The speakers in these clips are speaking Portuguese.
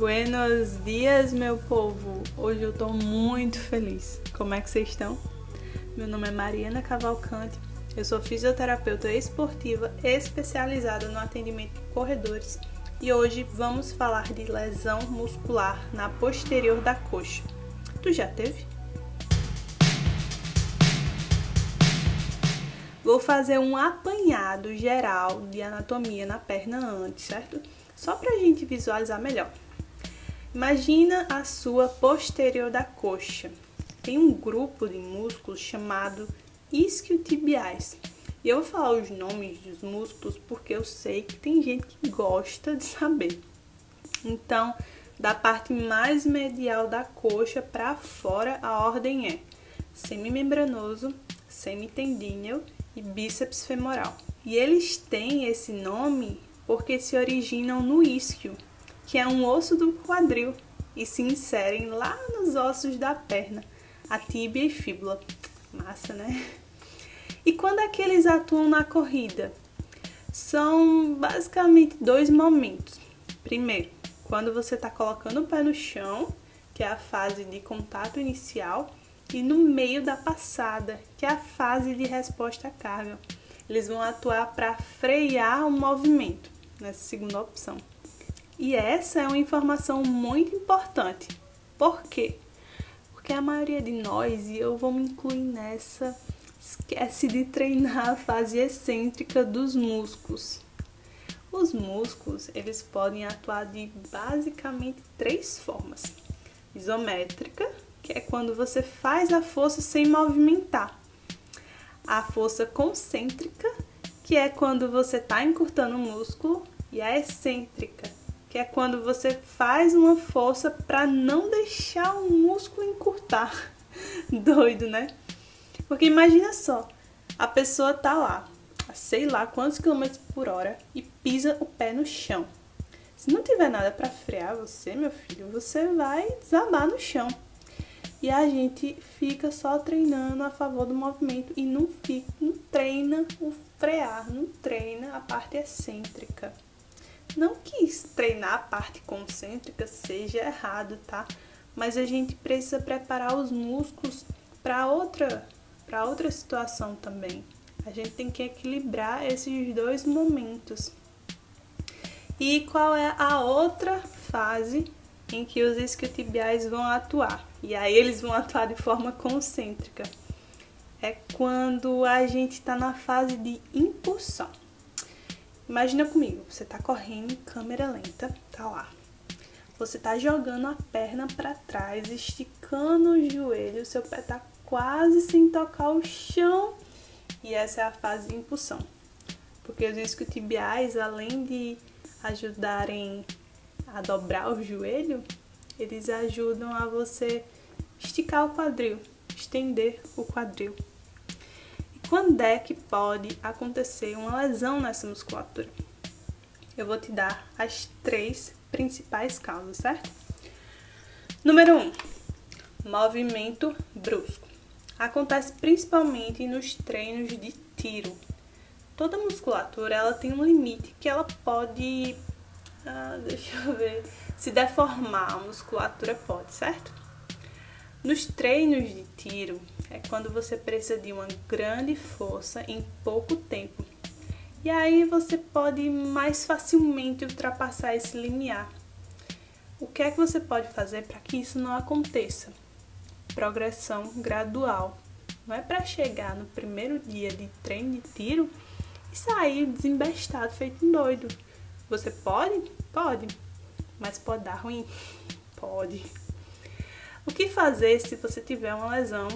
Buenos dias, meu povo! Hoje eu tô muito feliz. Como é que vocês estão? Meu nome é Mariana Cavalcante, eu sou fisioterapeuta esportiva especializada no atendimento de corredores e hoje vamos falar de lesão muscular na posterior da coxa. Tu já teve? Vou fazer um apanhado geral de anatomia na perna antes, certo? Só para a gente visualizar melhor. Imagina a sua posterior da coxa. Tem um grupo de músculos chamado isquiotibiais. E eu vou falar os nomes dos músculos porque eu sei que tem gente que gosta de saber. Então, da parte mais medial da coxa para fora, a ordem é semimembranoso, semitendíneo e bíceps femoral. E eles têm esse nome porque se originam no isquio, que é um osso do quadril, e se inserem lá nos ossos da perna, a tíbia e fíbula. Massa, né? E quando é que eles atuam na corrida? São basicamente dois momentos. Primeiro, quando você está colocando o pé no chão, que é a fase de contato inicial, e no meio da passada, que é a fase de resposta à carga. Eles vão atuar para frear o movimento, nessa segunda opção. E essa é uma informação muito importante. Por quê? Porque a maioria de nós, e eu vou me incluir nessa, esquece de treinar a fase excêntrica dos músculos. Os músculos, eles podem atuar de basicamente três formas: isométrica, que é quando você faz a força sem movimentar. A força concêntrica, que é quando você está encurtando o músculo, e a excêntrica, que é quando você faz uma força para não deixar o músculo encurtar. Doido, né? Porque imagina só, a pessoa tá lá, a sei lá quantos quilômetros por hora e pisa o pé no chão. Se não tiver nada para frear você, meu filho, você vai desabar no chão e a gente fica só treinando a favor do movimento e não, fica, não treina o frear, não treina a parte excêntrica. Não que treinar a parte concêntrica seja errado, tá? Mas a gente precisa preparar os músculos para outra, para outra situação também. A gente tem que equilibrar esses dois momentos. E qual é a outra fase em que os isquiotibiais vão atuar? E aí eles vão atuar de forma concêntrica. É quando a gente está na fase de impulsão. Imagina comigo, você está correndo em câmera lenta, tá lá. Você está jogando a perna para trás, esticando o joelho, seu pé está quase sem tocar o chão. E essa é a fase de impulsão. Porque os isquiotibiais, além de ajudarem a dobrar o joelho, eles ajudam a você esticar o quadril, estender o quadril. Quando é que pode acontecer uma lesão nessa musculatura? Eu vou te dar as três principais causas, certo? Número 1. Um, movimento brusco. Acontece principalmente nos treinos de tiro. Toda musculatura ela tem um limite que ela pode ah, deixa eu ver. Se deformar a musculatura pode, certo? Nos treinos de tiro é quando você precisa de uma grande força em pouco tempo. E aí você pode mais facilmente ultrapassar esse limiar. O que é que você pode fazer para que isso não aconteça? Progressão gradual. Não é para chegar no primeiro dia de treino de tiro e sair desembestado feito um doido você pode? Pode. Mas pode dar ruim? Pode. O que fazer se você tiver uma lesão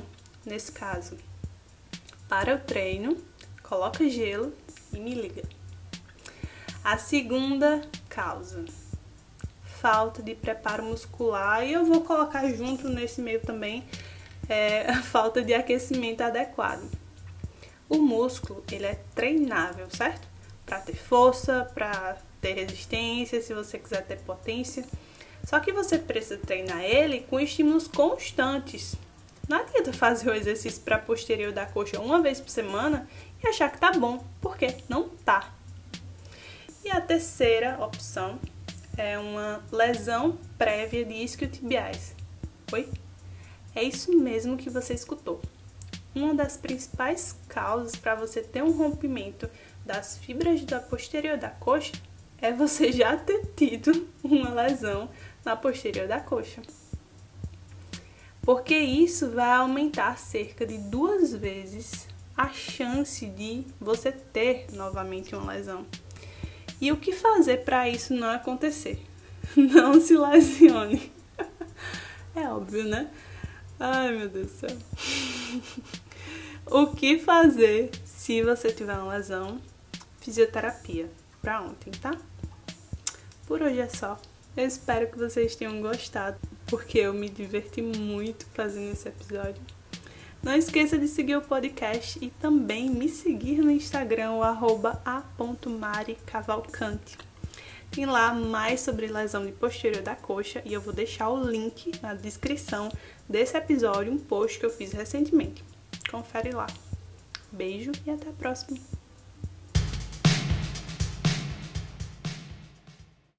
nesse caso? Para o treino, coloca gelo e me liga. A segunda causa, falta de preparo muscular, e eu vou colocar junto nesse meio também é, a falta de aquecimento adequado. O músculo, ele é treinável, certo? Para ter força, para ter resistência, se você quiser ter potência. Só que você precisa treinar ele com estímulos constantes. Não adianta fazer o exercício para posterior da coxa uma vez por semana e achar que tá bom, porque não tá. E a terceira opção é uma lesão prévia de isquiotibiais. Oi? É isso mesmo que você escutou. Uma das principais causas para você ter um rompimento das fibras da posterior da coxa é você já ter tido uma lesão na posterior da coxa. Porque isso vai aumentar cerca de duas vezes a chance de você ter novamente uma lesão. E o que fazer para isso não acontecer? Não se lesione. É óbvio, né? Ai, meu Deus do céu. O que fazer se você tiver uma lesão? Fisioterapia. Pra ontem, tá? Por hoje é só. Eu espero que vocês tenham gostado, porque eu me diverti muito fazendo esse episódio. Não esqueça de seguir o podcast e também me seguir no Instagram, o a.maricavalcante. Tem lá mais sobre lesão de posterior da coxa e eu vou deixar o link na descrição desse episódio, um post que eu fiz recentemente. Confere lá. Beijo e até a próxima!